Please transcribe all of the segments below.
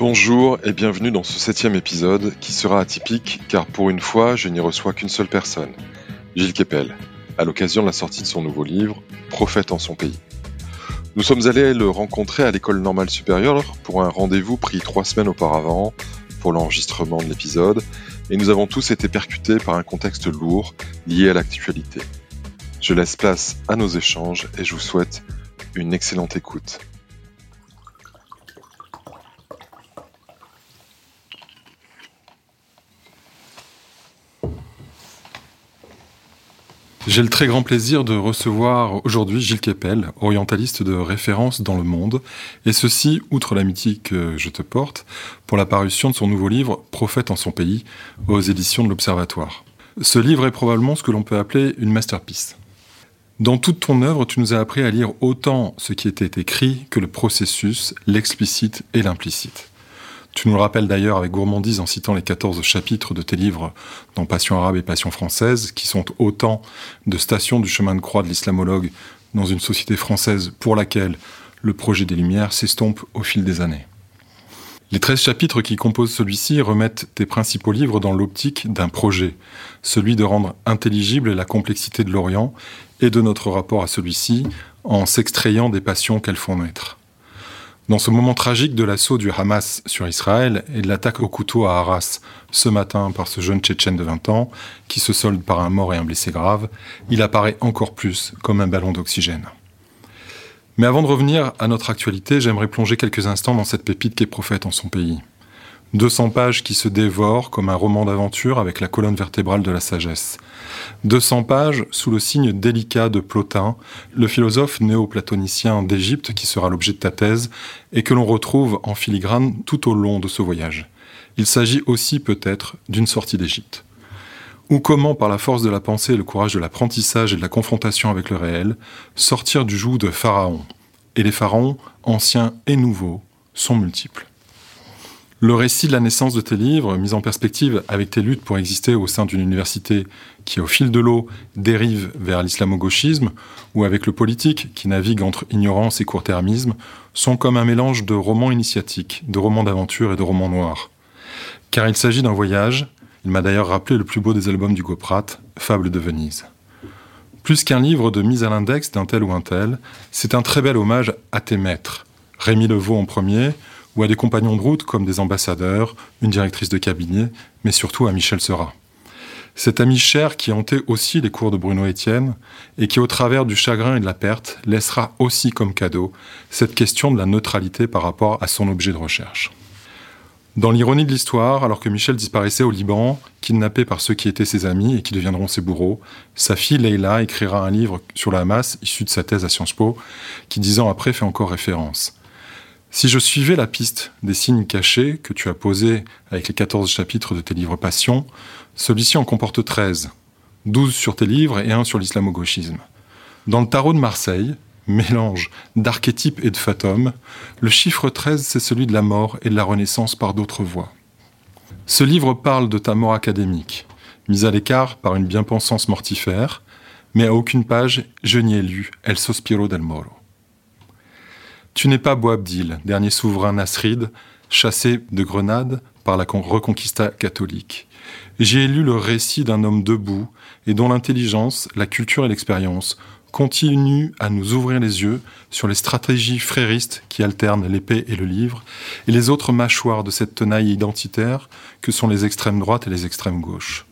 Bonjour et bienvenue dans ce septième épisode qui sera atypique car pour une fois je n'y reçois qu'une seule personne, Gilles Kepel, à l'occasion de la sortie de son nouveau livre, Prophète en son pays. Nous sommes allés le rencontrer à l'école normale supérieure pour un rendez-vous pris trois semaines auparavant pour l'enregistrement de l'épisode et nous avons tous été percutés par un contexte lourd lié à l'actualité. Je laisse place à nos échanges et je vous souhaite une excellente écoute. J'ai le très grand plaisir de recevoir aujourd'hui Gilles Kepel, orientaliste de référence dans le monde, et ceci, outre l'amitié que je te porte, pour la parution de son nouveau livre Prophète en son pays, aux éditions de l'Observatoire. Ce livre est probablement ce que l'on peut appeler une masterpiece. Dans toute ton œuvre, tu nous as appris à lire autant ce qui était écrit que le processus, l'explicite et l'implicite. Tu nous le rappelles d'ailleurs avec gourmandise en citant les 14 chapitres de tes livres dans Passion arabe et Passion française, qui sont autant de stations du chemin de croix de l'islamologue dans une société française pour laquelle le projet des Lumières s'estompe au fil des années. Les 13 chapitres qui composent celui-ci remettent tes principaux livres dans l'optique d'un projet, celui de rendre intelligible la complexité de l'Orient et de notre rapport à celui-ci en s'extrayant des passions qu'elles font naître. Dans ce moment tragique de l'assaut du Hamas sur Israël et de l'attaque au couteau à Arras ce matin par ce jeune Tchétchène de 20 ans, qui se solde par un mort et un blessé grave, il apparaît encore plus comme un ballon d'oxygène. Mais avant de revenir à notre actualité, j'aimerais plonger quelques instants dans cette pépite qui est prophète en son pays. 200 pages qui se dévorent comme un roman d'aventure avec la colonne vertébrale de la sagesse. 200 pages sous le signe délicat de Plotin, le philosophe néo-platonicien d'Égypte qui sera l'objet de ta thèse et que l'on retrouve en filigrane tout au long de ce voyage. Il s'agit aussi peut-être d'une sortie d'Égypte. Ou comment, par la force de la pensée et le courage de l'apprentissage et de la confrontation avec le réel, sortir du joug de Pharaon? Et les pharaons, anciens et nouveaux, sont multiples. Le récit de la naissance de tes livres, mis en perspective avec tes luttes pour exister au sein d'une université qui, au fil de l'eau, dérive vers l'islamo-gauchisme, ou avec le politique qui navigue entre ignorance et court-termisme, sont comme un mélange de romans initiatiques, de romans d'aventure et de romans noirs. Car il s'agit d'un voyage, il m'a d'ailleurs rappelé le plus beau des albums du Goprat, Fable de Venise. Plus qu'un livre de mise à l'index d'un tel ou un tel, c'est un très bel hommage à tes maîtres. Rémi Levaux en premier, ou à des compagnons de route comme des ambassadeurs, une directrice de cabinet, mais surtout à Michel Seurat. Cet ami cher qui hantait aussi les cours de Bruno Étienne et qui, au travers du chagrin et de la perte, laissera aussi comme cadeau cette question de la neutralité par rapport à son objet de recherche. Dans l'ironie de l'histoire, alors que Michel disparaissait au Liban, kidnappé par ceux qui étaient ses amis et qui deviendront ses bourreaux, sa fille Leila écrira un livre sur la masse issu de sa thèse à Sciences Po, qui dix ans après fait encore référence. Si je suivais la piste des signes cachés que tu as posés avec les 14 chapitres de tes livres Passion, celui-ci en comporte 13, 12 sur tes livres et un sur l'islamo-gauchisme. Dans le tarot de Marseille, mélange d'archétypes et de fatums, le chiffre 13 c'est celui de la mort et de la renaissance par d'autres voies. Ce livre parle de ta mort académique, mise à l'écart par une bien-pensance mortifère, mais à aucune page je n'y ai lu El Sospiro del Moro. Tu n'es pas Boabdil, dernier souverain nasride, chassé de Grenade par la reconquista catholique. J'ai lu le récit d'un homme debout et dont l'intelligence, la culture et l'expérience continuent à nous ouvrir les yeux sur les stratégies fréristes qui alternent l'épée et le livre, et les autres mâchoires de cette tenaille identitaire que sont les extrêmes droites et les extrêmes gauches.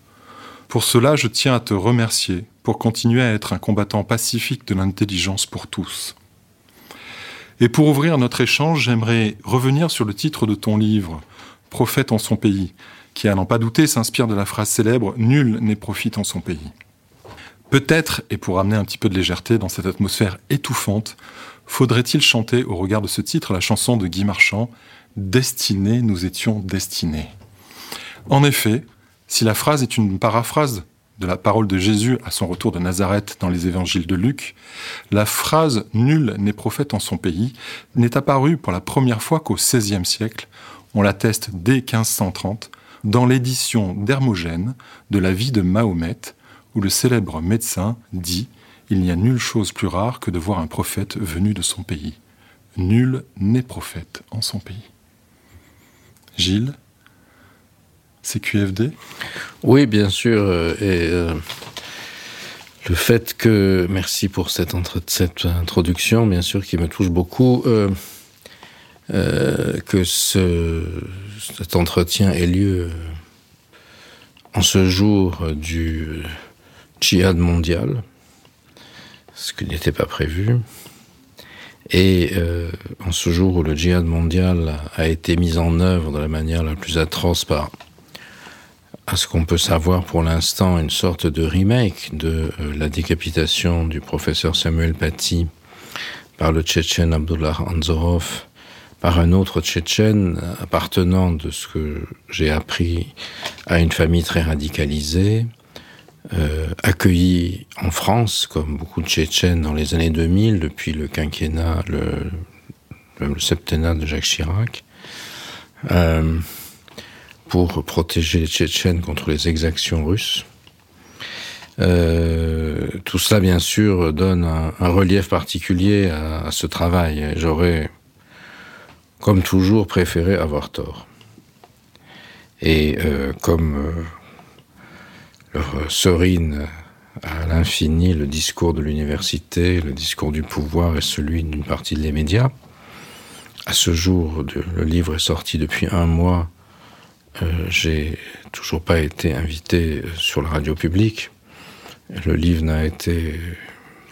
Pour cela, je tiens à te remercier pour continuer à être un combattant pacifique de l'intelligence pour tous. Et pour ouvrir notre échange, j'aimerais revenir sur le titre de ton livre, Prophète en son pays, qui, à n'en pas douter, s'inspire de la phrase célèbre Nul n'est prophète en son pays. Peut-être, et pour amener un petit peu de légèreté dans cette atmosphère étouffante, faudrait-il chanter au regard de ce titre la chanson de Guy Marchand Destinés, nous étions destinés. En effet, si la phrase est une paraphrase de la parole de Jésus à son retour de Nazareth dans les évangiles de Luc, la phrase Nul n'est prophète en son pays n'est apparue pour la première fois qu'au XVIe siècle, on l'atteste dès 1530, dans l'édition d'Hermogène de la vie de Mahomet, où le célèbre médecin dit Il n'y a nulle chose plus rare que de voir un prophète venu de son pays. Nul n'est prophète en son pays. Gilles CQFD Oui, bien sûr. Euh, et euh, le fait que, merci pour cette, introduction, bien sûr, qui me touche beaucoup, euh, que ce, cet entretien ait lieu en ce jour du djihad mondial, ce qui n'était pas prévu. Et en ce jour où le djihad mondial a été mis en œuvre de la manière la plus atroce par à ce qu'on peut savoir pour l'instant, une sorte de remake de euh, la décapitation du professeur Samuel Paty par le Tchétchène Abdullah Anzorov, par un autre Tchétchène appartenant de ce que j'ai appris à une famille très radicalisée, euh, accueilli en France, comme beaucoup de Tchétchènes dans les années 2000, depuis le quinquennat, le, le septennat de Jacques Chirac. Euh, pour protéger les Tchétchènes contre les exactions russes. Euh, tout cela, bien sûr, donne un, relief particulier à, ce travail. J'aurais, comme toujours, préféré avoir tort. Et euh, comme euh, serine à l'infini le discours de l'université, le discours du pouvoir et celui d'une partie des médias, à ce jour, le livre est sorti depuis un mois j'ai toujours pas été invité sur la radio publique. Le livre n'a été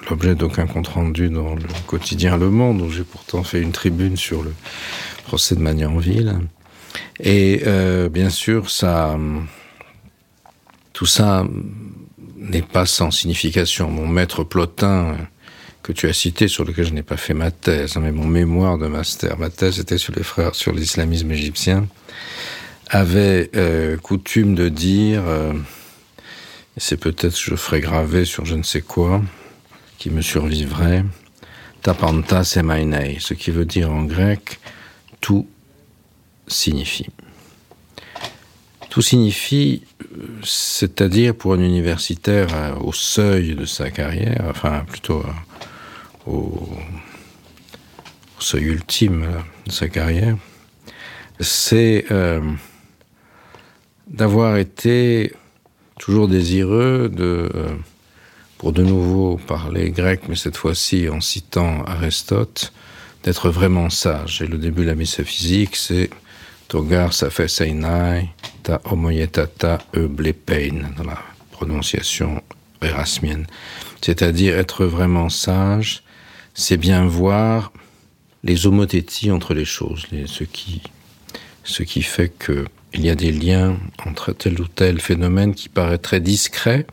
l'objet d'aucun compte rendu dans le quotidien Le Monde, où j'ai pourtant fait une tribune sur le procès de Magnanville. Et euh, bien sûr, ça, tout ça n'est pas sans signification. Mon maître Plotin, que tu as cité, sur lequel je n'ai pas fait ma thèse, hein, mais mon mémoire de master, ma thèse était sur les frères, sur l'islamisme égyptien avait euh, coutume de dire, euh, c'est peut-être je ferai graver sur je ne sais quoi, qui me survivrait, tapanta semainei, ce qui veut dire en grec tout signifie. Tout signifie, c'est-à-dire pour un universitaire euh, au seuil de sa carrière, enfin plutôt au, au seuil ultime de sa carrière, c'est d'avoir été toujours désireux de, euh, pour de nouveau parler grec, mais cette fois-ci en citant Aristote, d'être vraiment sage. Et le début de la métaphysique, c'est Togar fait seinai ta homoyetata eblepein, dans la prononciation érasmienne. C'est-à-dire être vraiment sage, c'est bien voir les homothéties entre les choses, ce, qui, ce qui fait que il y a des liens entre tel ou tel phénomène qui paraît très discret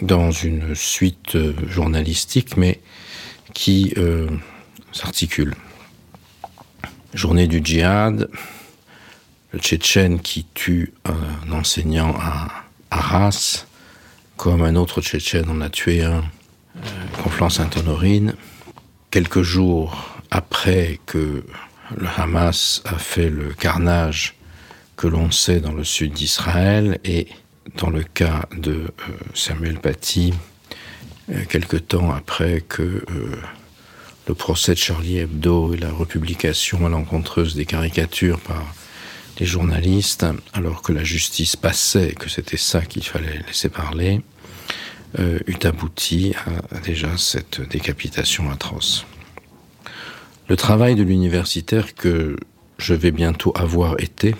dans une suite euh, journalistique, mais qui euh, s'articule. Journée du djihad, le Tchétchène qui tue un enseignant à Arras, comme un autre Tchétchène en a tué un, euh, Conflans-Sainte-Honorine. Quelques jours après que le Hamas a fait le carnage que l'on sait dans le sud d'Israël et dans le cas de euh, Samuel Paty, euh, quelque temps après que euh, le procès de Charlie Hebdo et la republication malencontreuse des caricatures par des journalistes, alors que la justice passait, que c'était ça qu'il fallait laisser parler, eut abouti à déjà cette décapitation atroce. Le travail de l'universitaire que je vais bientôt avoir été,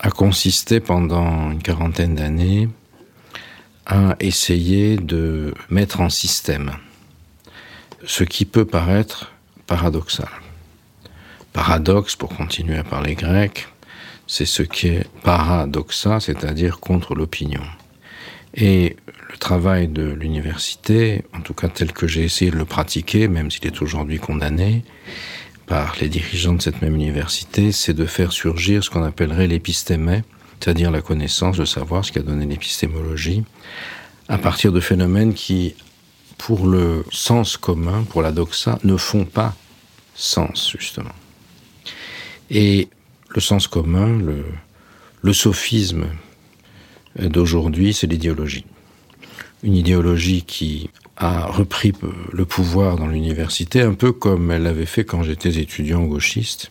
a consisté pendant une quarantaine d'années à essayer de mettre en système ce qui peut paraître paradoxal. Paradoxe, pour continuer à parler grec, c'est ce qui est paradoxa, c'est-à-dire contre l'opinion. Et le travail de l'université, en tout cas tel que j'ai essayé de le pratiquer, même s'il est aujourd'hui condamné, par les dirigeants de cette même université, c'est de faire surgir ce qu'on appellerait l'épistémé, c'est-à-dire la connaissance, le savoir, ce qui a donné l'épistémologie, à partir de phénomènes qui, pour le sens commun, pour la doxa, ne font pas sens, justement. Et le sens commun, le, le sophisme d'aujourd'hui, c'est l'idéologie. Une idéologie qui a repris le pouvoir dans l'université, un peu comme elle l'avait fait quand j'étais étudiant gauchiste.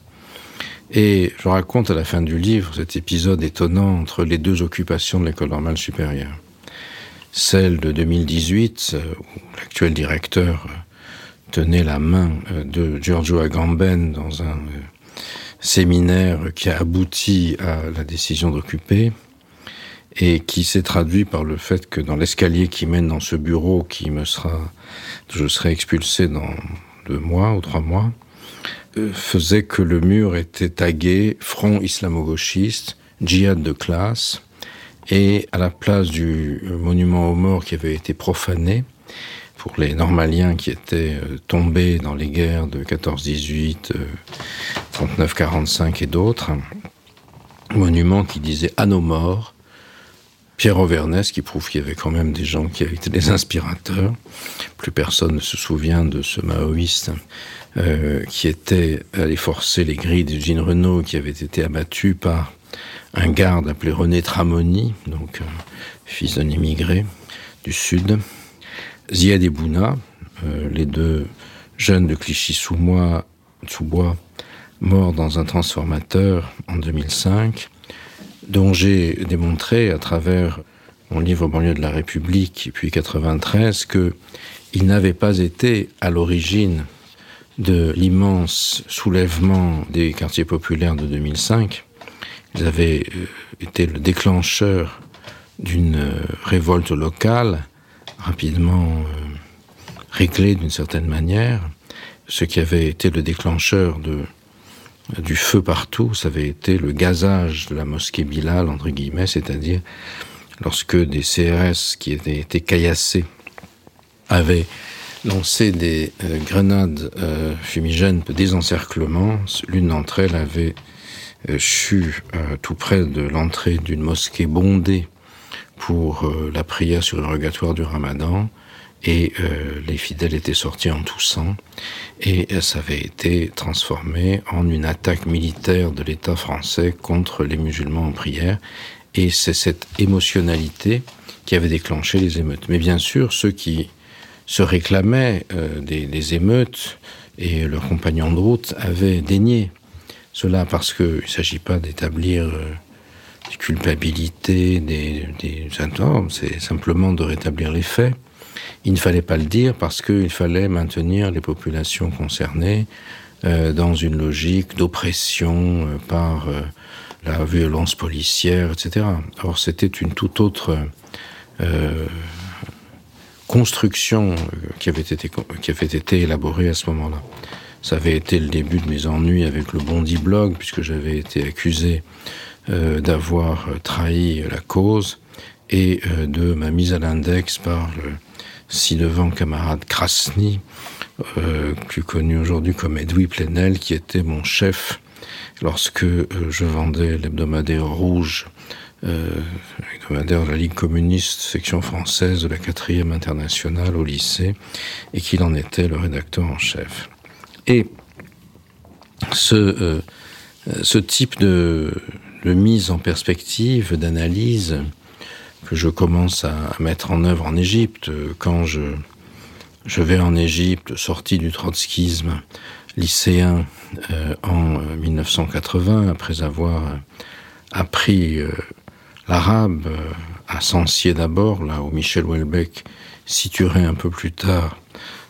Et je raconte à la fin du livre cet épisode étonnant entre les deux occupations de l'école normale supérieure. Celle de 2018, euh, où l'actuel directeur euh, tenait la main euh, de Giorgio Agamben dans un séminaire qui a abouti à la décision d'occuper et qui s'est traduit par le fait que dans l'escalier qui mène dans ce bureau qui me sera, je serai expulsé dans deux mois ou trois mois, euh, faisait que le mur était tagué Front islamo-gauchiste, djihad de classe, et à la place du monument aux morts qui avait été profané, pour les normaliens qui étaient euh, tombés dans les guerres de 14-18, 39-45 et d'autres, monument qui disait à nos morts, Pierre Auvernès, qui prouve qu'il y avait quand même des gens qui avaient été des inspirateurs. Plus personne ne se souvient de ce maoïste euh, qui était allé forcer les grilles d'Eugène Renault, qui avait été abattu par un garde appelé René Tramoni, donc euh, fils d'un immigré du Sud. Ziad et Bouna, euh, les deux jeunes de Clichy-sous-Bois, morts dans un transformateur en 2005 dont j'ai démontré à travers mon livre Banlieue de la République, puis 93, que il n'avait pas été à l'origine de l'immense soulèvement des quartiers populaires de 2005. Ils avaient euh, été le déclencheur d'une euh, révolte locale, rapidement euh, réglée d'une certaine manière, ce qui avait été le déclencheur de du feu partout, ça avait été le gazage de la mosquée Bilal, entre guillemets, c'est-à-dire lorsque des CRS qui étaient été caillassés avaient lancé des euh, grenades euh, fumigènes de désencerclement, l'une d'entre elles avait euh, chu tout près de l'entrée d'une mosquée bondée pour la prière sur le rogatoire du ramadan et euh, les fidèles étaient sortis en toussant et ça avait été transformé en une attaque militaire de l'État français contre les musulmans en prière et c'est cette émotionnalité qui avait déclenché les émeutes. Mais bien sûr, ceux qui se réclamaient euh, des, émeutes et leurs compagnons de route avaient dénié cela parce qu'il ne s'agit pas d'établir euh, des culpabilités, des, des c'est simplement de rétablir les faits. Il ne fallait pas le dire parce qu'il fallait maintenir les populations concernées euh, dans une logique d'oppression euh, par euh, la violence policière, etc. Or, c'était une toute autre construction qui avait, été, qui avait été élaborée à ce moment-là. Ça avait été le début de mes ennuis avec le Bondi Blog, puisque j'avais été accusé d'avoir trahi la cause et de ma mise à l'index par le ci-devant camarade Krasny, euh, plus connu aujourd'hui comme Edoui Plenel, qui était mon chef lorsque euh, je vendais l'hebdomadaire rouge, euh, l'hebdomadaire de la Ligue communiste, section française de la quatrième internationale au lycée, et qu'il en était le rédacteur en chef. Et ce, euh, type de, mise en perspective, d'analyse, que je commence à, mettre en œuvre en Égypte quand je, vais en Égypte, sorti du trotskisme lycéen euh, en 1980, après avoir appris euh, l'arabe euh, à Sancier d'abord, là où Michel Houellebecq situerait un peu plus tard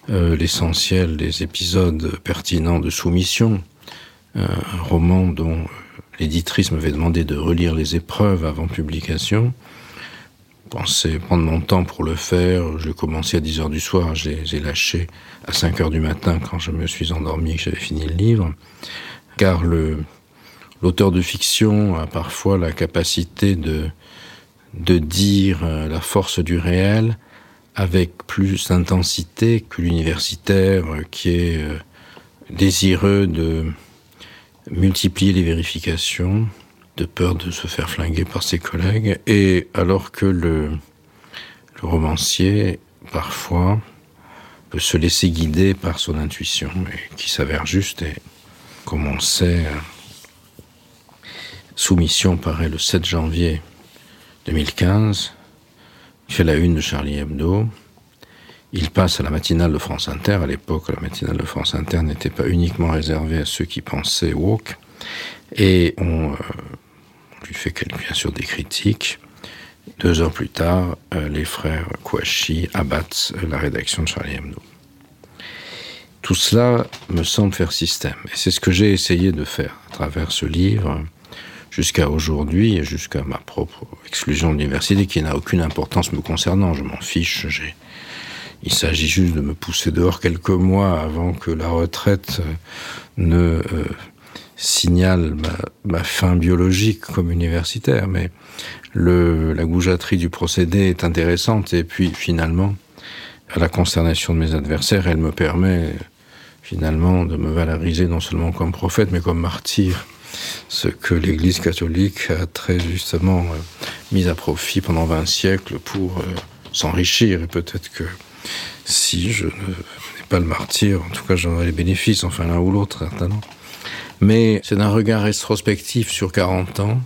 euh, l'essentiel des épisodes pertinents de soumission, euh, un roman dont l'éditrice m'avait demandé de relire les épreuves avant publication pensais prendre mon temps pour le faire. J'ai commencé à 10 heures du soir, j'ai lâché à 5 heures du matin quand je me suis endormi et que j'avais fini le livre. Car l'auteur de fiction a parfois la capacité de, de dire euh, la force du réel avec plus d'intensité que l'universitaire qui est euh, désireux de multiplier les vérifications, de peur de se faire flinguer par ses collègues, et alors que le, romancier, parfois, peut se laisser guider par son intuition, et qui s'avère juste, et comme on sait, Soumission paraît le 7 janvier 2015, il fait la une de Charlie Hebdo, il passe à la matinale de France Inter, à l'époque la matinale de France Inter n'était pas uniquement réservée à ceux qui pensaient woke, Et on, lui fait bien sûr des critiques. Deux heures plus tard, les frères Kouachi abattent la rédaction de Charlie Hebdo. Tout cela me semble faire système. Et c'est ce que j'ai essayé de faire à travers ce livre jusqu'à aujourd'hui et jusqu'à ma propre exclusion de l'université qui n'a aucune importance me concernant. Je m'en fiche. Il s'agit juste de me pousser dehors quelques mois avant que la retraite euh, ne euh, signale ma, fin biologique comme universitaire. Mais le, la goujaterie du procédé est intéressante et puis finalement, à la consternation de mes adversaires, elle me permet finalement de me valoriser non seulement comme prophète mais comme martyr ce que l'Église catholique a très justement euh, mis à profit pendant 20 siècles pour euh, s'enrichir. Et peut-être que si je n'ai pas le martyr, en tout cas j'en ai les bénéfices, enfin l'un ou l'autre certainement. Mais c'est un regard rétrospectif sur 40 ans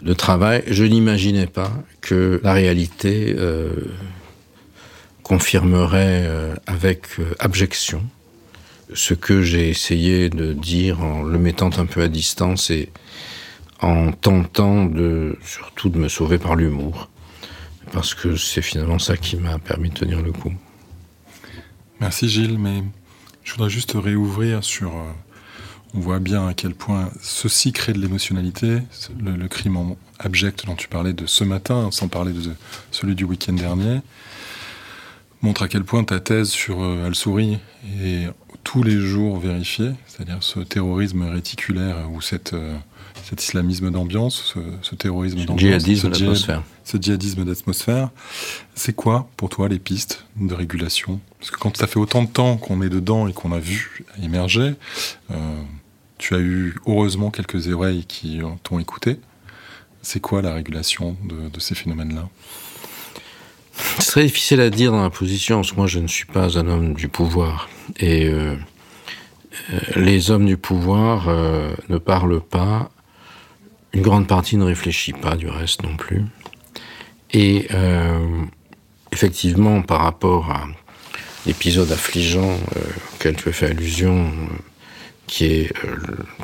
de travail. Je n'imaginais pas que la réalité euh, confirmerait avec abjection ce que j'ai essayé de dire en le mettant un peu à distance et en tentant de surtout de me sauver par l'humour, parce que c'est finalement ça qui m'a permis de tenir le coup. Merci Gilles, mais je voudrais juste réouvrir sur... Euh, on voit bien à quel point ceci crée de l'émotionnalité, le, crime abject dont tu parlais de ce matin, sans parler de celui du week-end dernier, montre à quel point ta thèse sur euh, Al-Souri est tous les jours vérifiée, c'est-à-dire ce terrorisme réticulaire ou cette, euh, cet islamisme d'ambiance, ce, terrorisme d'ambiance, djihadisme d'atmosphère. Ce djihadisme d'atmosphère, c'est quoi pour toi les pistes de régulation? Parce que quand ça fait autant de temps qu'on est dedans et qu'on a vu émerger, euh, tu as eu heureusement quelques oreilles qui t'ont écouté. C'est quoi la régulation de, ces phénomènes-là? C'est très difficile à dire dans la position, parce que moi je ne suis pas un homme du pouvoir. Et euh, euh, les hommes du pouvoir euh, ne parlent pas, une grande partie ne réfléchit pas du reste non plus. Et effectivement, par rapport à l'épisode affligeant auquel tu as fait allusion, qui est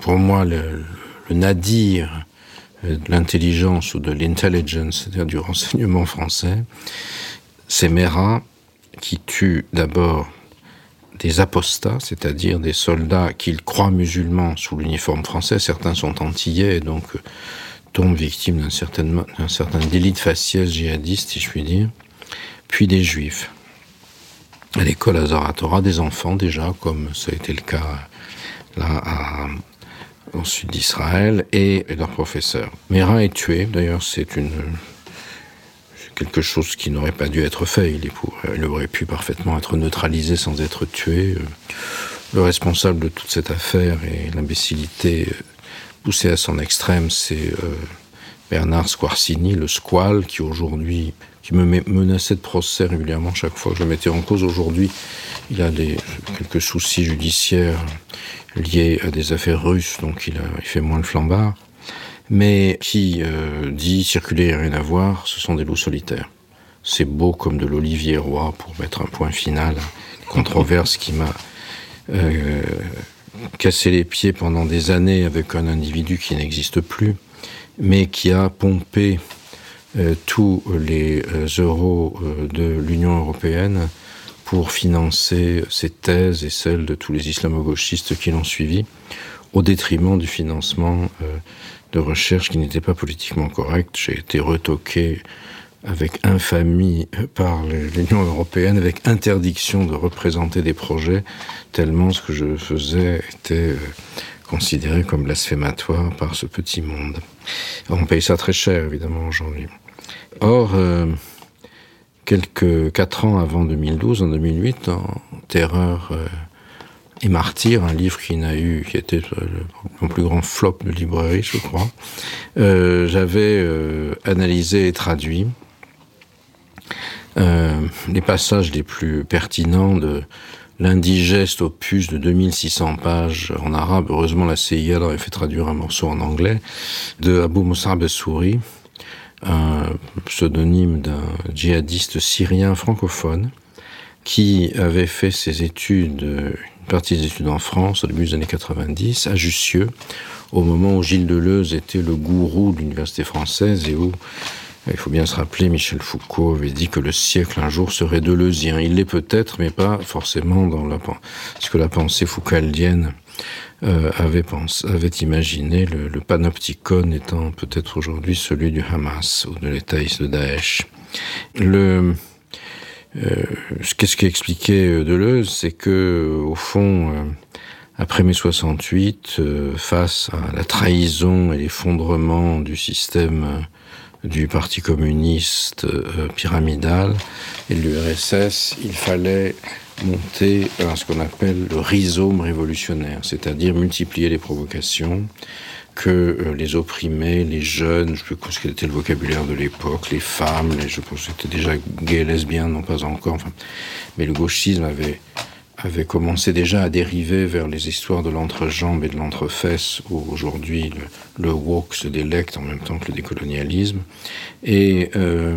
pour moi le, nadir de l'intelligence ou de l'intelligence, c'est-à-dire du renseignement français, c'est Mera qui tue d'abord des apostats, c'est-à-dire des soldats qu'ils croient musulmans sous l'uniforme français. Certains sont antillais et donc euh, tombent victimes d'un certain, certain délit de faciès djihadiste, si je puis dire. Puis des juifs. À l'école Azaratora, des enfants déjà, comme ça a été le cas là au sud d'Israël, et, leur professeur. Mera est tué, d'ailleurs c'est une quelque chose qui n'aurait pas dû être fait. Il, il, aurait pu parfaitement être neutralisé sans être tué. Le responsable de toute cette affaire et l'imbécilité poussée à son extrême, c'est euh, Bernard Squarcini, le squal, qui aujourd'hui, qui me menaçait de procès régulièrement chaque fois que je mettais en cause. Aujourd'hui, il a des, quelques soucis judiciaires liés à des affaires russes, donc il, fait moins le flambard, mais qui euh, dit circuler rien à voir, ce sont des loups solitaires. C'est beau comme de l'olivier roi pour mettre un point final controverse qui m'a euh, cassé les pieds pendant des années avec un individu qui n'existe plus, mais qui a pompé tous les euh, euros euh, de l'Union européenne pour financer ses thèses et celles de tous les islamo-gauchistes qui l'ont suivi, au détriment du financement de recherche qui n'était pas politiquement correct. J'ai été retoqué avec infamie par l'Union européenne, avec interdiction de représenter des projets, tellement ce que je faisais était considéré comme blasphématoire par ce petit monde. On paye ça très cher, évidemment, aujourd'hui. Or, quelques quatre ans avant 2012, en 2008, en Terreur euh, et Martyr, un livre qui n'a eu, qui était mon plus grand flop de librairie, je crois, euh, j'avais euh, analysé et traduit les passages les plus pertinents de l'indigeste opus de 2600 pages en arabe. Heureusement, la CIA avait fait traduire un morceau en anglais de Abu Moussa Bessouri, un pseudonyme d'un djihadiste syrien francophone qui avait fait ses études, une parti des études en France au début des années 90, à Jussieu, au moment où Gilles Deleuze était le gourou de l'université française et où, il faut bien se rappeler, Michel Foucault avait dit que le siècle un jour serait deleuzien. Il l'est peut-être, mais pas forcément dans la, ce que la pensée foucaldienne euh, avait, avait imaginé, le, panopticon étant peut-être aujourd'hui celui du Hamas ou de l'État de Daesh. Le, euh, Qu'est-ce qu'expliquait euh, Deleuze C'est que, au fond, euh, après mai 68, euh, face à la trahison et l'effondrement du système du Parti communiste euh, pyramidal et de l'URSS, il fallait monter à ce qu'on appelle le rhizome révolutionnaire, c'est-à-dire multiplier les provocations, que euh, les opprimés, les jeunes, je pense quel était le vocabulaire de l'époque, les femmes, les, je pense que c'était déjà gay, lesbien, non pas encore, enfin, mais le gauchisme avait avait commencé déjà à dériver vers les histoires de l'entrejambe et de l'entrefesse, où aujourd'hui le, le woke se délecte en même temps que le décolonialisme. Et euh,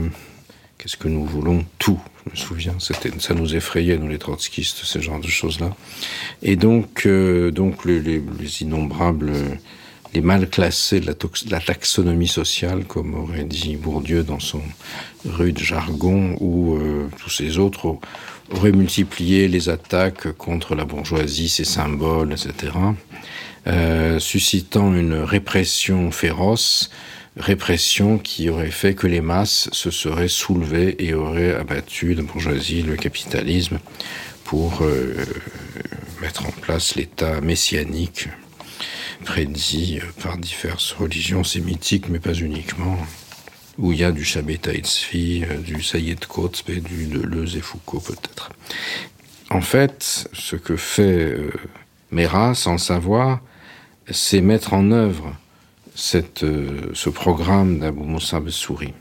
qu'est-ce que nous voulons? Tout. Je me souviens, ça nous effrayait, nous les trotskistes, ce genre de choses-là. Et donc, euh, donc les, les, les innombrables les mal classés de la, la, taxonomie sociale, comme aurait dit Bourdieu dans son rude jargon, ou euh, tous ces autres aurait multiplié les attaques contre la bourgeoisie, ses symboles, etc., euh, suscitant une répression féroce, répression qui aurait fait que les masses se seraient soulevées et auraient abattu la bourgeoisie, le capitalisme, pour euh, mettre en place l'État messianique prédit par diverses religions sémitiques, mais pas uniquement où il y a du Chabetaïtsfi, du Sayed Kotzpe, du Deleuze et Foucault peut-être. En fait, ce que fait euh, Mera, sans savoir, c'est mettre en œuvre cette, euh, ce programme d'Abou Moussa Bessouri,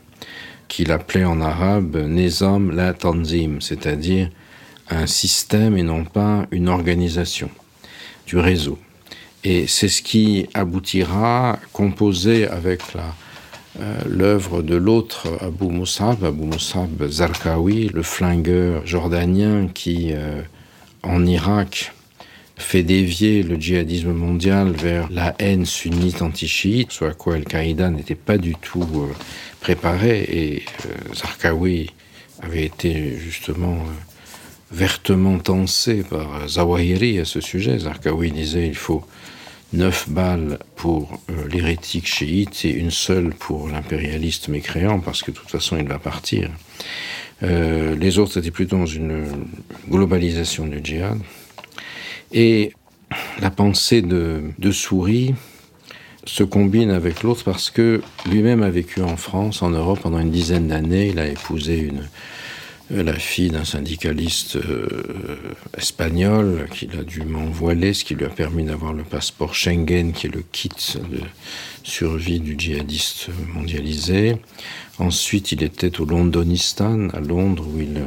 qu'il appelait en arabe Nizam la Tanzim, c'est-à-dire un système et non pas une organisation du réseau. Et c'est ce qui aboutira, composé avec la, euh, l'œuvre de l'autre Abu Moussab, Abu Moussab Zarqawi, le flingueur jordanien qui, euh, en Irak, fait dévier le djihadisme mondial vers la haine sunnite anti-chiite, soit à quoi Al-Qaïda n'était pas du tout euh, préparé, et euh, Zarqawi avait été justement euh, vertement tensé par Zawahiri à ce sujet. Zarqawi disait il faut neuf balles pour euh, l'hérétique chiite et une seule pour l'impérialiste mécréant, parce que de toute façon il va partir. Euh, les autres étaient plutôt dans une globalisation du djihad. Et la pensée de, de Souris se combine avec l'autre parce que lui-même a vécu en France, en Europe pendant une dizaine d'années. Il a épousé une, la fille d'un syndicaliste euh, espagnol qui a dû m'envoiler, ce qui lui a permis d'avoir le passeport Schengen, qui est le kit de survie du djihadiste mondialisé. Ensuite, il était au Londonistan, à Londres, où il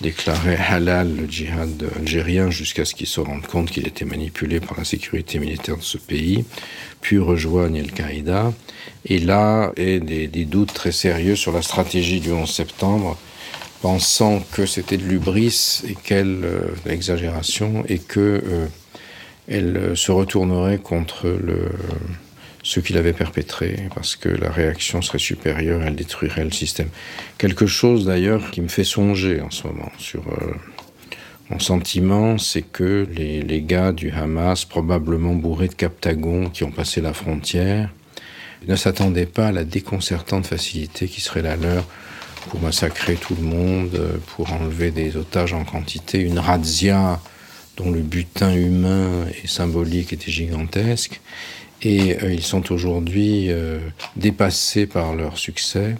déclarait halal le djihad algérien jusqu'à ce qu'il se rende compte qu'il était manipulé par la sécurité militaire de ce pays, puis rejoigne Al-Qaïda. Et là, est des, des doutes très sérieux sur la stratégie du 11 septembre, pensant que c'était de l'ubris et quelle euh, et que euh, elle euh, se retournerait contre le ce qu'il avait perpétré parce que la réaction serait supérieure elle détruirait le système. Quelque chose d'ailleurs qui me fait songer en ce moment sur euh, mon sentiment c'est que les, les gars du hamas probablement bourrés de captagon qui ont passé la frontière ne s'attendaient pas à la déconcertante facilité qui serait la leur pour massacrer tout le monde, pour enlever des otages en quantité, une razzia dont le butin humain et symbolique était gigantesque. Et euh, ils sont aujourd'hui euh, dépassés par leur succès,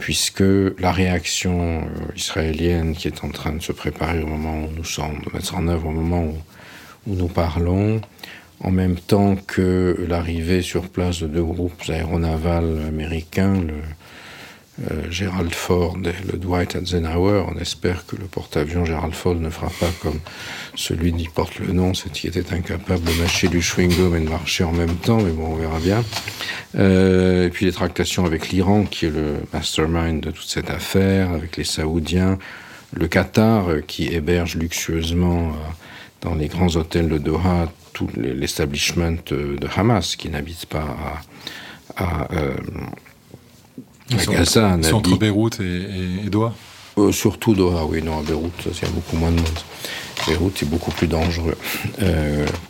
puisque la réaction euh, israélienne qui est en train de se préparer au moment où nous sommes, de mettre en œuvre au moment où, nous parlons, en même temps que l'arrivée sur place de deux groupes aéronavals américains, euh, Gérald Ford et le Dwight Eisenhower, on espère que le porte-avions Gérald Ford ne fera pas comme celui qui porte le nom, c'est qui était incapable de mâcher du chewing-gum et de marcher en même temps, mais bon, on verra bien. Euh, et puis les tractations avec l'Iran, qui est le mastermind de toute cette affaire, avec les Saoudiens, le Qatar, euh, qui héberge luxueusement dans les grands hôtels de Doha tout l'establishment de Hamas qui n'habite pas à, Gaza. C'est entre Beyrouth et, Doha Surtout Doha, oui. Non, à Beyrouth, il y a beaucoup moins de monde. Beyrouth est beaucoup plus dangereux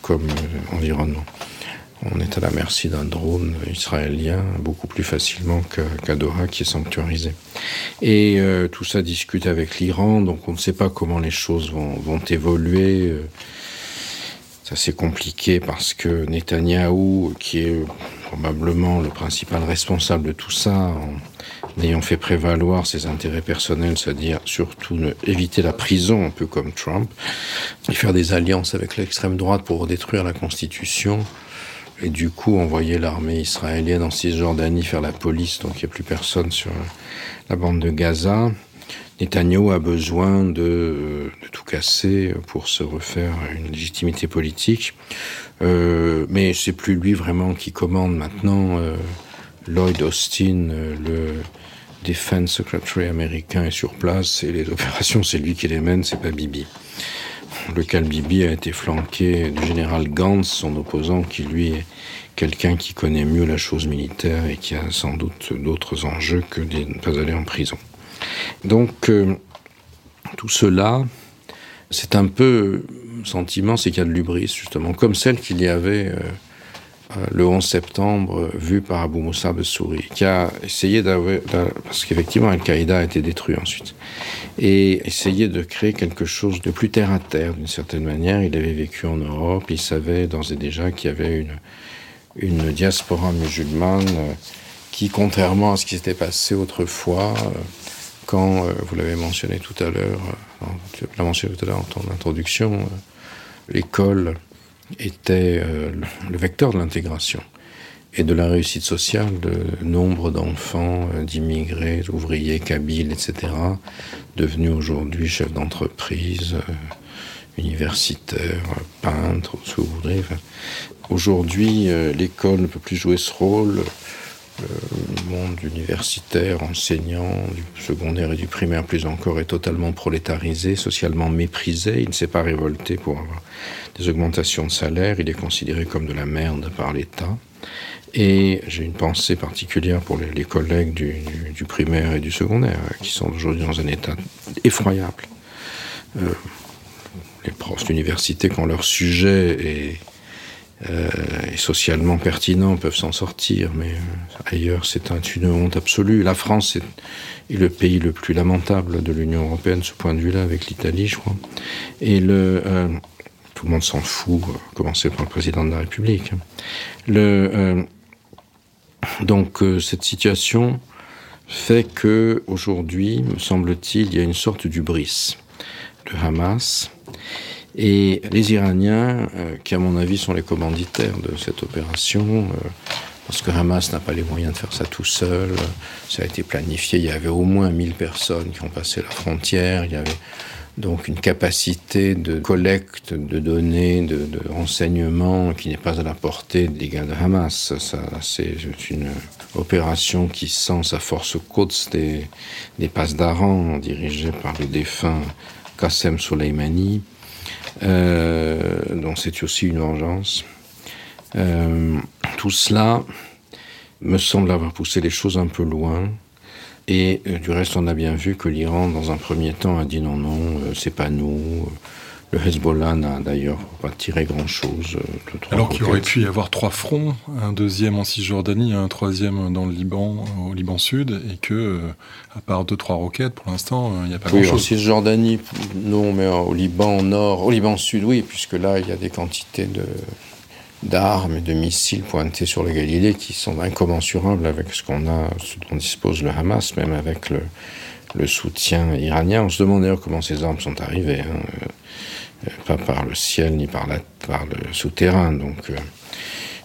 comme environnement on est à la merci d'un drone israélien beaucoup plus facilement qu'à Doha qui est sanctuarisé. Et euh, tout ça discute avec l'Iran, donc on ne sait pas comment les choses vont, évoluer. Euh, c'est assez compliqué parce que Netanyahou, qui est probablement le principal responsable de tout ça, en ayant fait prévaloir ses intérêts personnels, c'est-à-dire surtout éviter la prison, un peu comme Trump, et faire des alliances avec l'extrême droite pour détruire la Constitution, et du coup envoyer l'armée israélienne en Cisjordanie faire la police, donc il n'y a plus personne sur la bande de Gaza. Netanyahu a besoin de, tout casser pour se refaire une légitimité politique. Euh, mais c'est plus lui vraiment qui commande maintenant. Euh, Lloyd Austin, euh, le Defense Secretary américain, est sur place et les opérations, c'est lui qui les mène, c'est pas Bibi le Bibi a été flanqué du général Gantz, son opposant, qui lui est quelqu'un qui connaît mieux la chose militaire et qui a sans doute d'autres enjeux que de ne pas aller en prison. Donc, euh, tout cela, c'est un peu sentiment, c'est qu'il y a de l'ubris, justement, comme celle qu'il y avait euh, euh, le 11 septembre vu par Abu Moussa Bessouri, qui a essayé d'avoir, parce qu'effectivement Al-Qaïda a été détruit ensuite, et essayé de créer quelque chose de plus terre à terre d'une certaine manière. Il avait vécu en Europe, il savait d'ores et déjà qu'il y avait une, une diaspora musulmane qui, contrairement à ce qui s'était passé autrefois, quand, vous l'avez mentionné tout à l'heure, tu l'as mentionné tout à l'heure en ton introduction, l'école était euh, le vecteur de l'intégration et de la réussite sociale de nombre d'enfants, euh, d'immigrés, d'ouvriers, kabyles, etc., devenus aujourd'hui chefs d'entreprise, euh, universitaires, peintres, ce que vous voudrez. aujourd'hui, l'école ne peut plus jouer ce rôle le monde universitaire, enseignant, du secondaire et du primaire plus encore, est totalement prolétarisé, socialement méprisé. Il ne s'est pas révolté pour avoir des augmentations de salaire. Il est considéré comme de la merde par l'État. Et j'ai une pensée particulière pour les, collègues du, primaire et du secondaire, qui sont aujourd'hui dans un état effroyable. Euh, les profs d'université, quand leur sujet est euh, et socialement pertinents peuvent s'en sortir, mais euh, ailleurs c'est une honte absolue. La France est, le pays le plus lamentable de l'Union européenne, ce point de vue-là, avec l'Italie, je crois. Et le, euh, tout le monde s'en fout, à commencer par le président de la République. Donc cette situation fait que aujourd'hui, me semble-t-il, il y a une sorte d'ubris de Hamas et les Iraniens, euh, qui à mon avis sont les commanditaires de cette opération, euh, parce que Hamas n'a pas les moyens de faire ça tout seul, ça a été planifié, il y avait au moins 1000 personnes qui ont passé la frontière, il y avait donc une capacité de collecte de données, de, renseignements qui n'est pas à la portée des gars de Hamas. C'est une opération qui sent sa force côte des, des passes d'Aran dirigées par le défunt Qassem Soleimani. Euh, donc c'est aussi une vengeance. Euh, tout cela me semble avoir poussé les choses un peu loin. Et euh, du reste, on a bien vu que l'Iran, dans un premier temps, a dit non, non, c'est pas nous. Le Hezbollah n'a d'ailleurs pas tiré grand-chose. Euh, Alors qu'il aurait pu y avoir trois fronts, un deuxième en Cisjordanie, un troisième dans le Liban, au Liban Sud, et que, euh, à part deux, trois roquettes, pour l'instant, euh, il n'y a pas oui, grand-chose. en Cisjordanie, non, mais au Liban Nord, au Liban Sud, oui, puisque là, il y a des quantités de d'armes et de missiles pointés sur le Galilée qui sont incommensurables avec ce qu'on a, ce dont dispose le Hamas, même avec le, le soutien iranien. On se demande d'ailleurs comment ces armes sont arrivées. Hein pas par le ciel ni par, la, par le souterrain. Donc, euh,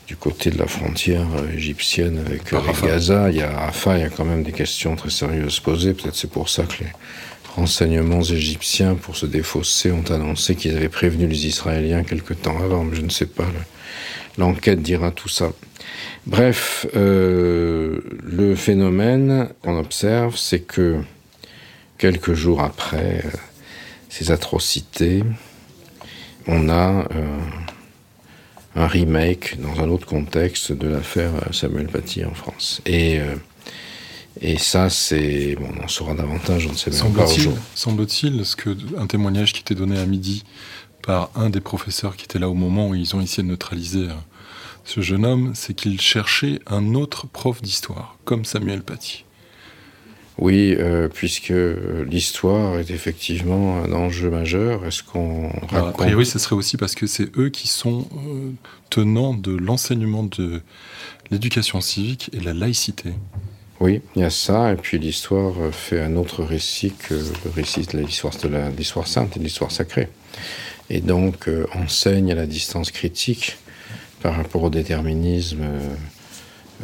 du côté de la frontière euh, égyptienne avec, Gaza, il y a Rafah, il y a quand même des questions très sérieuses posées. Peut-être c'est pour ça que les renseignements égyptiens, pour se défausser, ont annoncé qu'ils avaient prévenu les Israéliens quelque temps avant. Mais je ne sais pas. L'enquête dira tout ça. Bref, euh, le phénomène qu'on observe, c'est que quelques jours après ces atrocités, on a un remake dans un autre contexte de l'affaire Samuel Paty en France. Et, et ça, c'est. Bon, on en saura davantage, on ne sait même pas aujourd'hui. Semble-t-il, que un témoignage qui était donné à midi par un des professeurs qui était là au moment où ils ont essayé de neutraliser ce jeune homme, c'est qu'il cherchait un autre prof d'histoire, comme Samuel Paty. Oui, euh, puisque l'histoire est effectivement un enjeu majeur. Est-ce qu'on raconte... A priori, ce serait aussi parce que c'est eux qui sont euh, tenants de l'enseignement de l'éducation civique et la laïcité. Oui, il y a ça, et puis l'histoire fait un autre récit que le récit de l'histoire de l'histoire sainte et de l'histoire sacrée. Et donc euh, enseigne à la distance critique par rapport au déterminisme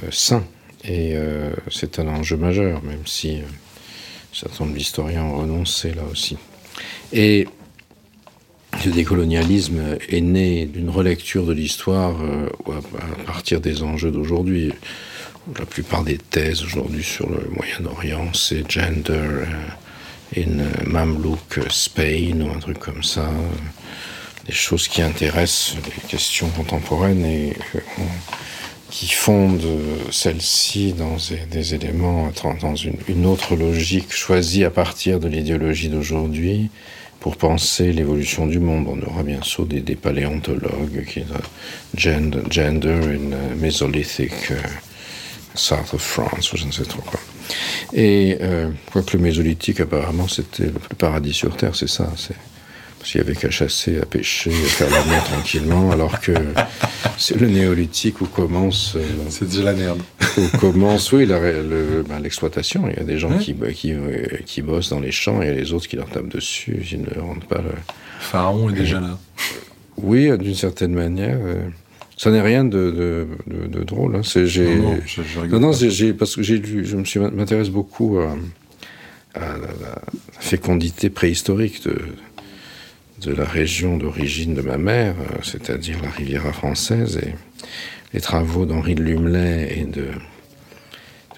saint et euh, c'est un enjeu majeur, même si euh, certains d'historiens ont renoncé là aussi. Et le décolonialisme est né d'une relecture de l'histoire euh, à partir des enjeux d'aujourd'hui. La plupart des thèses aujourd'hui sur le Moyen-Orient, c'est gender in Mamluk Spain ou un truc comme ça. Des choses qui intéressent les questions contemporaines et qui fonde celle-ci dans des, éléments, dans une, autre logique choisie à partir de l'idéologie d'aujourd'hui pour penser l'évolution du monde. On aura bien sûr des, paléontologues qui gender, gender in Mesolithic uh, South of France, ou je ne sais trop quoi. Et euh, quoique le Mésolithique, apparemment, c'était le paradis sur Terre, c'est ça. C'est s'il n'y avait qu'à chasser, à pêcher, à faire la mer tranquillement, alors que c'est le néolithique où commence. Euh, c'est déjà la merde. Où commence, oui, ben, l'exploitation. il y a des gens qui, qui, euh, qui, bossent dans les champs et les autres qui leur tapent dessus. Ils ne rendent pas le. Pharaon est déjà là. Oui, d'une certaine manière. Euh, ça n'est rien de, de, drôle. Hein. non, non, non, non parce que j'ai lu, je me m'intéresse beaucoup à, à, la fécondité préhistorique de, de la région d'origine de ma mère, euh, c'est-à-dire la Riviera française, et les travaux d'Henri de Lumelay et de,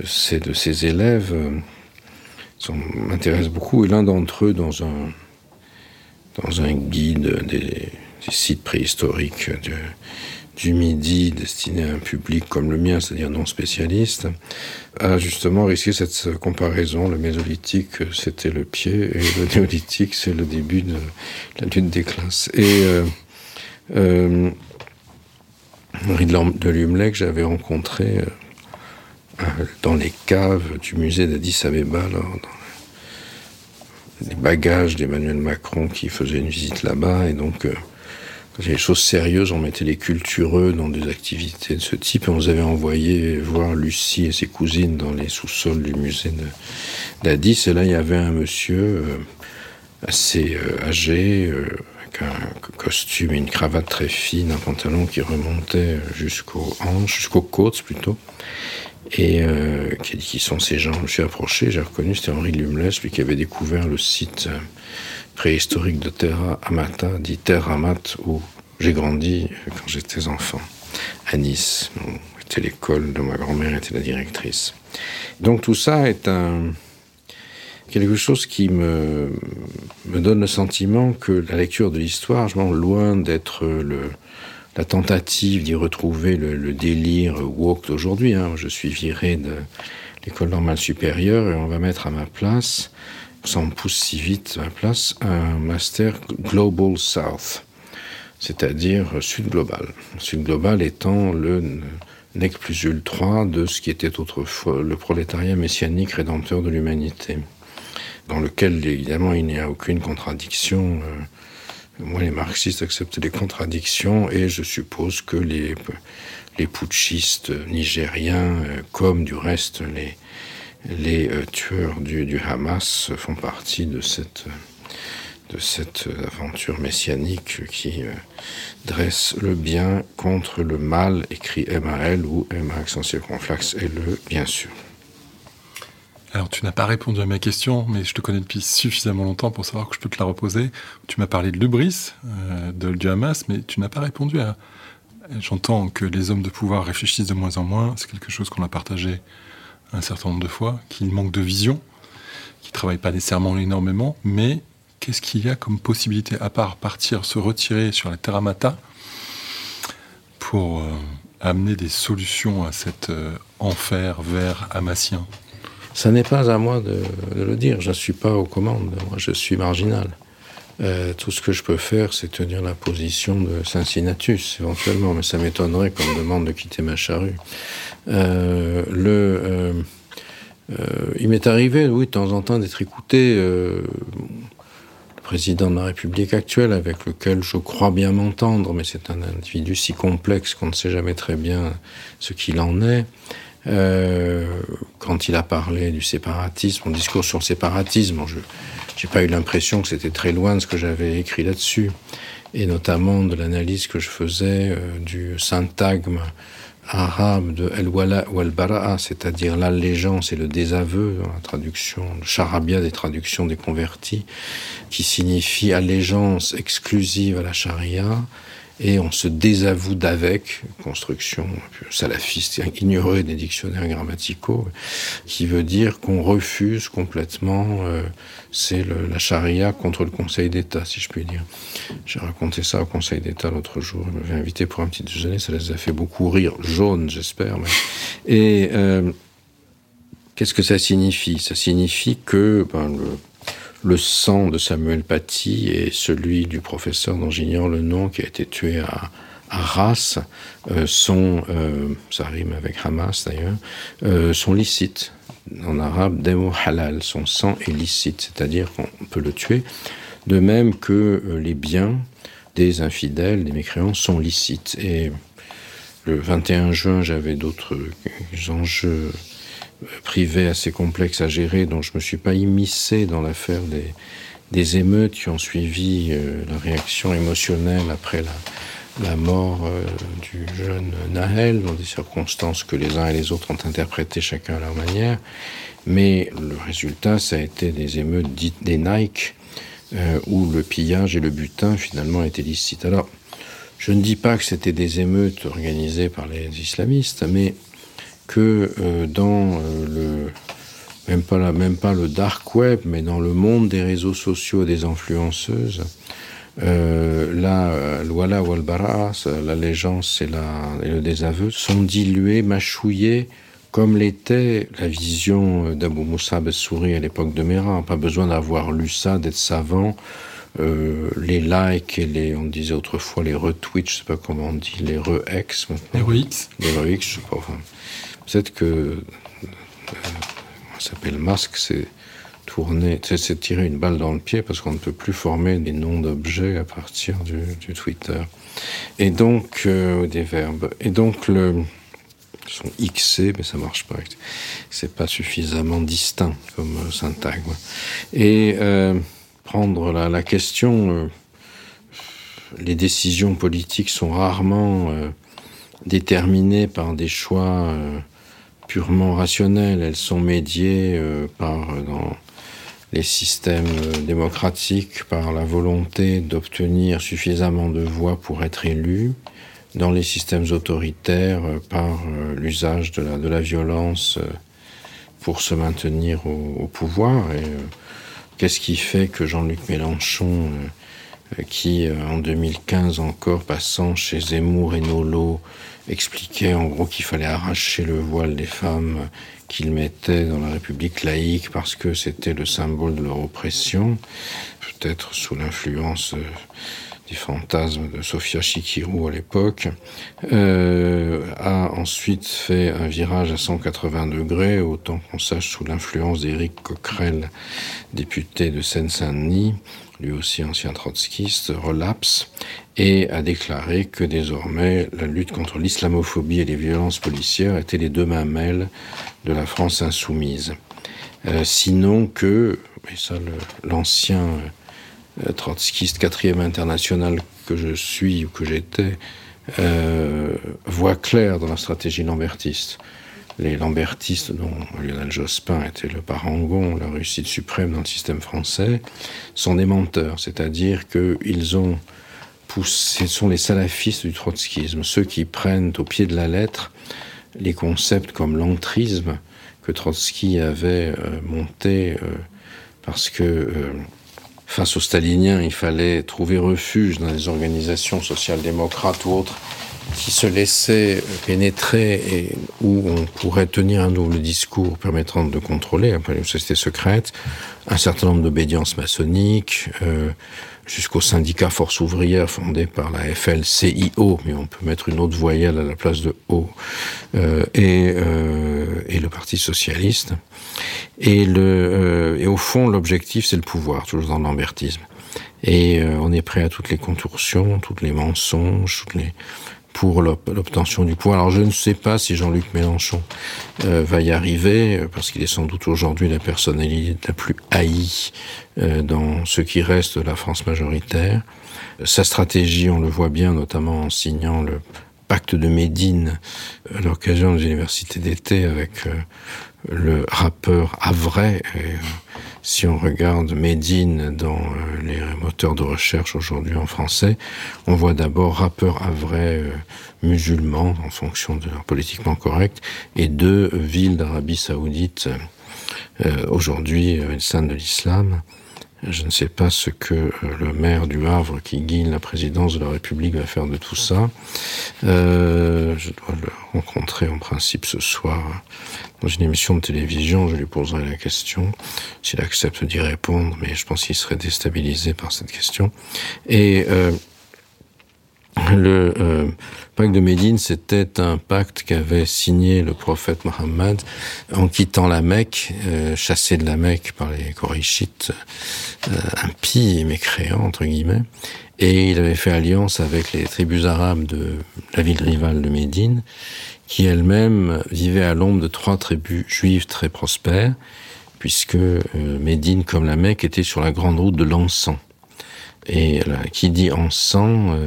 ses, élèves euh, m'intéressent beaucoup. Et l'un d'entre eux, dans un, dans un guide des, des sites préhistoriques de, du Midi destiné à un public comme le mien, c'est-à-dire non spécialiste, a justement risqué cette comparaison. Le mésolithique, c'était le pied, et le néolithique, c'est le début de la lutte des classes. Et euh, euh, de Lumley, que j'avais rencontré euh, dans les caves du musée d'Addis Abeba, les bagages d'Emmanuel Macron qui faisait une visite là-bas, et donc des choses sérieuses, on mettait les cultureux dans des activités de ce type et on nous avait envoyé voir Lucie et ses cousines dans les sous-sols du musée d'Addis. Et là, il y avait un monsieur euh, assez euh, âgé, euh, avec un costume et une cravate très fine, un pantalon qui remontait jusqu'aux hanches, jusqu'aux côtes plutôt. Et qui a dit qui sont ces gens Je me suis approché, j'ai reconnu, c'était Henri Lumles, lui qui avait découvert le site préhistorique de Terra Amata, dit Terra Amat, où j'ai grandi quand j'étais enfant, à Nice, où était l'école de ma grand-mère, était la directrice. Donc tout ça est un quelque chose qui me, me donne le sentiment que la lecture de l'histoire, loin d'être le, la tentative d'y retrouver le, délire woke d'aujourd'hui. Hein. Je suis viré de l'école normale supérieure et on va mettre à ma place ça me pousse si vite à place, un master Global South, c'est-à-dire Sud Global. Sud Global étant le nec plus ultra de ce qui était autrefois le prolétariat messianique rédempteur de l'humanité, dans lequel évidemment il n'y a aucune contradiction. Euh, moi, les marxistes acceptent les contradictions et je suppose que les, les putschistes nigériens, euh, comme du reste les, les euh, tueurs du, Hamas font partie de cette, de cette aventure messianique qui euh, dresse le bien contre le mal, écrit M-A-L ou M accent circonflexe et le bien sûr. Alors, tu n'as pas répondu à ma question, mais je te connais depuis suffisamment longtemps pour savoir que je peux te la reposer. Tu m'as parlé de l'ubris euh, de, du Hamas, mais tu n'as pas répondu à. J'entends que les hommes de pouvoir réfléchissent de moins en moins, c'est quelque chose qu'on a partagé un certain nombre de fois, qu'il manque de vision, qu'il ne travaille pas nécessairement énormément, mais qu'est-ce qu'il y a comme possibilité, à part partir, se retirer sur la Terra Mata, pour euh, amener des solutions à cet euh, enfer vert hamassien Ce n'est pas à moi de, le dire, je ne suis pas aux commandes, moi je suis marginal. Euh, tout ce que je peux faire, c'est tenir la position de Cincinnatus, éventuellement, mais ça m'étonnerait qu'on me demande de quitter ma charrue. Le, il m'est arrivé, oui, de temps en temps, d'être écouté président de la République actuelle, avec lequel je crois bien m'entendre, mais c'est un individu si complexe qu'on ne sait jamais très bien ce qu'il en est. Euh, quand il a parlé du séparatisme, mon discours sur le séparatisme, je n'ai pas eu l'impression que c'était très loin de ce que j'avais écrit là-dessus, et notamment de l'analyse que je faisais euh, du syntagme arabe de El-Wala ou El-Bara'a, c'est-à-dire l'allégeance et le désaveu, la traduction, le charabia des traductions des convertis, qui signifie allégeance exclusive à la charia, et on se désavoue d'avec, construction salafiste ignorée des dictionnaires grammaticaux, qui veut dire qu'on refuse complètement, euh, c'est la charia contre le Conseil d'État, si je puis dire. J'ai raconté ça au Conseil d'État l'autre jour, ils m'avaient invité pour un petit déjeuner, ça les a fait beaucoup rire, jaune j'espère. Et euh, qu'est-ce que ça signifie? Ça signifie que ben, le le sang de Samuel Paty et celui du professeur dont j'ignore le nom qui a été tué à, Arras euh, sont, euh, ça rime avec Hamas d'ailleurs, euh, sont licites. En arabe, demo halal, son sang est licite, c'est-à-dire qu'on peut le tuer. De même que les biens des infidèles, des mécréants, sont licites. Et le 21 juin, j'avais d'autres enjeux privé assez complexe à gérer, dont je ne me suis pas immiscé dans l'affaire des, émeutes qui ont suivi euh, la réaction émotionnelle après la, la mort euh, du jeune Nahel, dans des circonstances que les uns et les autres ont interprétées chacun à leur manière. Mais le résultat, ça a été des émeutes dites des Nike, euh, où le pillage et le butin finalement étaient licites. Alors, je ne dis pas que c'était des émeutes organisées par les islamistes, mais que euh, dans euh, le même pas la, même pas le dark web, mais dans le monde des réseaux sociaux des influenceuses, euh, la Walla Walbara, l'allégeance et, la, et le désaveu sont dilués, mâchouillés, comme l'était la vision d'Abou Moussa Bessouri à l'époque de Mera. Pas besoin d'avoir lu ça, d'être savant. Euh, les likes et les, on disait autrefois les retweets, je sais pas comment on dit, les re-ex. Les re-x. Les re-x, je sais pas. Enfin, Peut-être que euh, ça s'appelle masque, c'est tourner, c'est tirer une balle dans le pied parce qu'on ne peut plus former des noms d'objets à partir du, Twitter. Et donc euh, des verbes. Et donc le sont xc, mais ça marche pas. C'est pas suffisamment distinct comme euh, syntagme. Et prendre la, la question, les décisions politiques sont rarement déterminées par des choix purement rationnelles, elles sont médiées euh, par euh, dans les systèmes euh, démocratiques par la volonté d'obtenir suffisamment de voix pour être élu, dans les systèmes autoritaires par l'usage de la, de la violence pour se maintenir au, pouvoir. Et qu'est-ce qui fait que Jean-Luc Mélenchon, qui en 2015 encore passant chez Zemmour et Nolo, expliquait en gros qu'il fallait arracher le voile des femmes qu'ils mettaient dans la République laïque parce que c'était le symbole de leur oppression, peut-être sous l'influence euh, des fantasmes de Sofia Chikirou à l'époque, euh, a ensuite fait un virage à 180 degrés, autant qu'on sache sous l'influence d'Éric Coquerel, député de Seine-Saint-Denis, lui aussi ancien trotskiste, relapse et a déclaré que désormais la lutte contre l'islamophobie et les violences policières étaient les deux mamelles de la France insoumise. Euh, sinon que, et ça l'ancien euh, trotskiste quatrième international que je suis ou que j'étais, euh, voit clair dans la stratégie lambertiste les lambertistes, dont Lionel Jospin était le parangon, la réussite suprême dans le système français, sont des menteurs, c'est-à-dire qu'ils ont poussé, sont les salafistes du trotskisme, ceux qui prennent au pied de la lettre les concepts comme l'entrisme que Trotsky avait euh, monté euh, parce que euh, face aux staliniens, il fallait trouver refuge dans les organisations social-démocrates ou autres qui se laissaient pénétrer et où on pourrait tenir un double discours permettant de contrôler peu les sociétés secrètes, un certain nombre d'obédiences maçonniques, euh, jusqu'au syndicat Force ouvrière fondé par la FLCIO, mais on peut mettre une autre voyelle à la place de O, euh, et, euh, et, le Parti socialiste. Et, le, et au fond, l'objectif, c'est le pouvoir, toujours dans l'ambertisme. Et on est prêt à toutes les contorsions, toutes les mensonges, toutes les pour l'obtention du pouvoir. Alors je ne sais pas si Jean-Luc Mélenchon euh, va y arriver, euh, parce qu'il est sans doute aujourd'hui la personnalité la plus haïe euh, dans ce qui reste de la France majoritaire. Sa stratégie, on le voit bien, notamment en signant le pacte de Médine à l'occasion des universités d'été avec le rappeur Avray. Si on regarde Médine dans euh, les moteurs de recherche aujourd'hui en français, on voit d'abord rappeur Avray euh, musulman en fonction de leur politiquement correct et deux villes d'Arabie saoudite euh, aujourd'hui sainte de l'islam. Je ne sais pas ce que euh, le maire du Havre qui guide la présidence de la République va faire de tout ça. Euh, je dois le rencontrer en principe ce soir dans une émission de télévision. Je lui poserai la question s'il accepte d'y répondre, mais je pense qu'il serait déstabilisé par cette question. Et euh, le euh, pacte de Médine, c'était un pacte qu'avait signé le prophète Mohammed en quittant la Mecque, euh, chassé de la Mecque par les Korachites, euh, impies et mécréants, entre guillemets. Et il avait fait alliance avec les tribus arabes de la ville rivale de Médine, qui elles-mêmes vivaient à l'ombre de trois tribus juives très prospères, puisque euh, Médine, comme la Mecque, était sur la grande route de l'encens. Et là, qui dit encens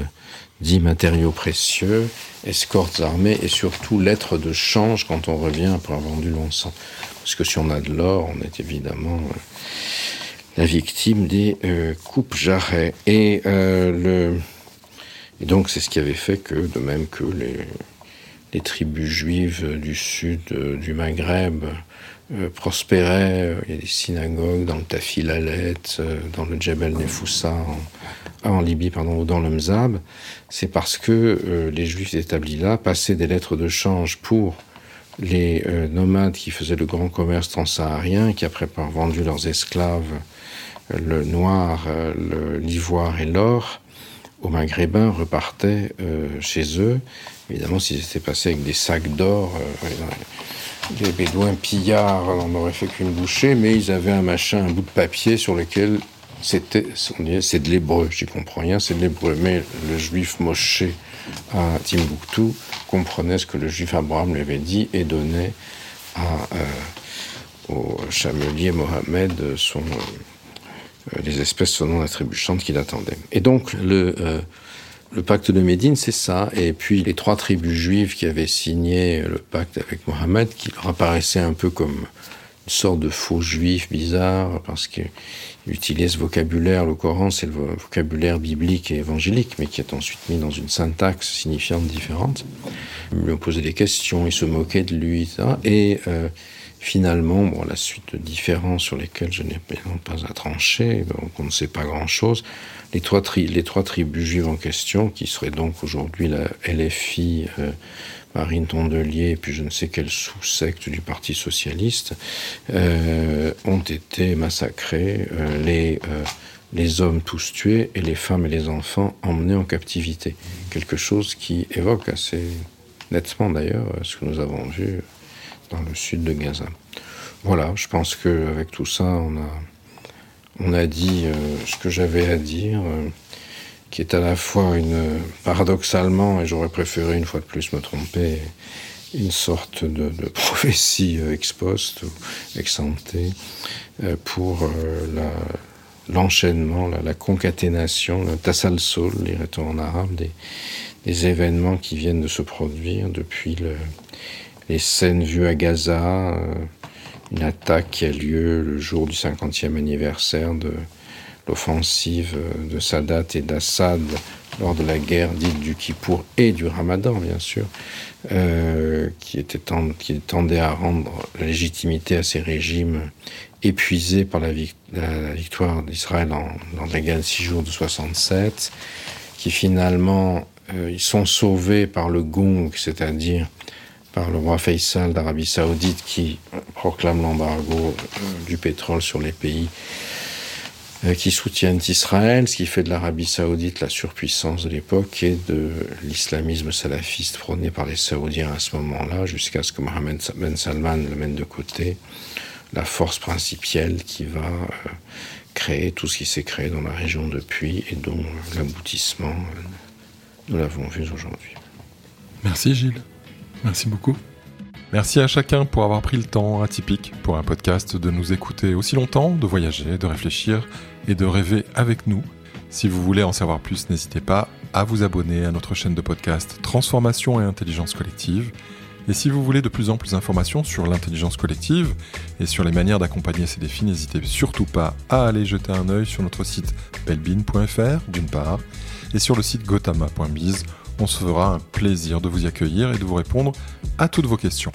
euh, dit matériaux précieux, escortes armées et surtout lettres de change quand on revient après avoir vendu l'encens. Parce que si on a de l'or, on est évidemment euh, la victime des euh, coupes jarrets. Et, euh, et donc c'est ce qui avait fait que, de même que les, les tribus juives du sud du Maghreb prospéraient, il y a des synagogues dans le Tafilalet, dans le Djebel Nefoussa, en Libye, pardon, ou dans le Mzab, c'est parce que euh, les juifs établis là passaient des lettres de change pour les euh, nomades qui faisaient le grand commerce transsaharien, qui après par vendu leurs esclaves, euh, le noir, l'ivoire et l'or, aux maghrébins repartaient chez eux. Évidemment, s'ils étaient passés avec des sacs d'or, les bédouins pillards n'en auraient fait qu'une bouchée, mais ils avaient un machin, un bout de papier sur lequel c'était, c'est de l'hébreu, j'y comprends rien, c'est de l'hébreu, mais le juif Moshe à Timbuktu comprenait ce que le juif Abraham lui avait dit et donnait euh, au chamelier Mohamed son, euh, les espèces sonnantes attribuantes qu'il attendait. Et donc, le, euh, le pacte de Médine, c'est ça. Et puis, les trois tribus juives qui avaient signé le pacte avec Mohamed, qui leur apparaissaient un peu comme une sorte de faux juif bizarre, parce qu'ils utilisent ce vocabulaire. Le Coran, c'est le vocabulaire biblique et évangélique, mais qui est ensuite mis dans une syntaxe signifiante différente. Ils lui ont posé des questions, ils se moquaient de lui, etc. Et euh, finalement, bon, la suite de différences sur lesquelles je n'ai pas à trancher, donc on ne sait pas grand-chose. Les trois, les trois tribus juives en question, qui seraient donc aujourd'hui la LFI, euh, Marine Tondelier, et puis je ne sais quelle sous-secte du Parti socialiste, euh, ont été massacrés, euh, les, euh, les hommes tous tués et les femmes et les enfants emmenés en captivité. Quelque chose qui évoque assez nettement d'ailleurs ce que nous avons vu dans le sud de Gaza. Voilà, je pense qu'avec tout ça, on a, on a dit ce que j'avais à dire. Qui est à la fois une paradoxalement, et j'aurais préféré une fois de plus me tromper, une sorte de, prophétie euh, ex post ou ex santé euh, pour euh, l'enchaînement, la, la, la, concaténation, le tassalsul, dirait-on en arabe, des, événements qui viennent de se produire depuis le, les scènes vues à Gaza, une attaque qui a lieu le jour du 50e anniversaire de l'offensive de Sadat et d'Assad lors de la guerre dite du Kippour et du Ramadan, bien sûr, euh, qui, était tend, qui tendait à rendre la légitimité à ces régimes épuisés par la, victoire d'Israël dans, la guerre de six jours de 67, qui finalement euh, ils sont sauvés par le gong, c'est-à-dire par le roi Faisal d'Arabie Saoudite qui proclame l'embargo euh, du pétrole sur les pays qui soutiennent Israël, ce qui fait de l'Arabie saoudite la surpuissance de l'époque et de l'islamisme salafiste prôné par les Saoudiens à ce moment-là, jusqu'à ce que Mohamed Ben Salman le mène de côté, la force principielle qui va euh, créer tout ce qui s'est créé dans la région depuis et dont l'aboutissement, euh, nous l'avons vu aujourd'hui. Merci Gilles. Merci beaucoup. Merci à chacun pour avoir pris le temps atypique pour un podcast de nous écouter aussi longtemps, de voyager, de réfléchir et de rêver avec nous. Si vous voulez en savoir plus, n'hésitez pas à vous abonner à notre chaîne de podcast Transformation et Intelligence Collective. Et si vous voulez de plus en plus d'informations sur l'intelligence collective et sur les manières d'accompagner ces défis, n'hésitez surtout pas à aller jeter un œil sur notre site belbin.fr d'une part et sur le site gotama.biz on se fera un plaisir de vous accueillir et de vous répondre à toutes vos questions.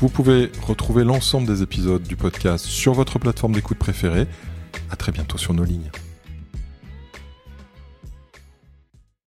Vous pouvez retrouver l'ensemble des épisodes du podcast sur votre plateforme d'écoute préférée. À très bientôt sur nos lignes.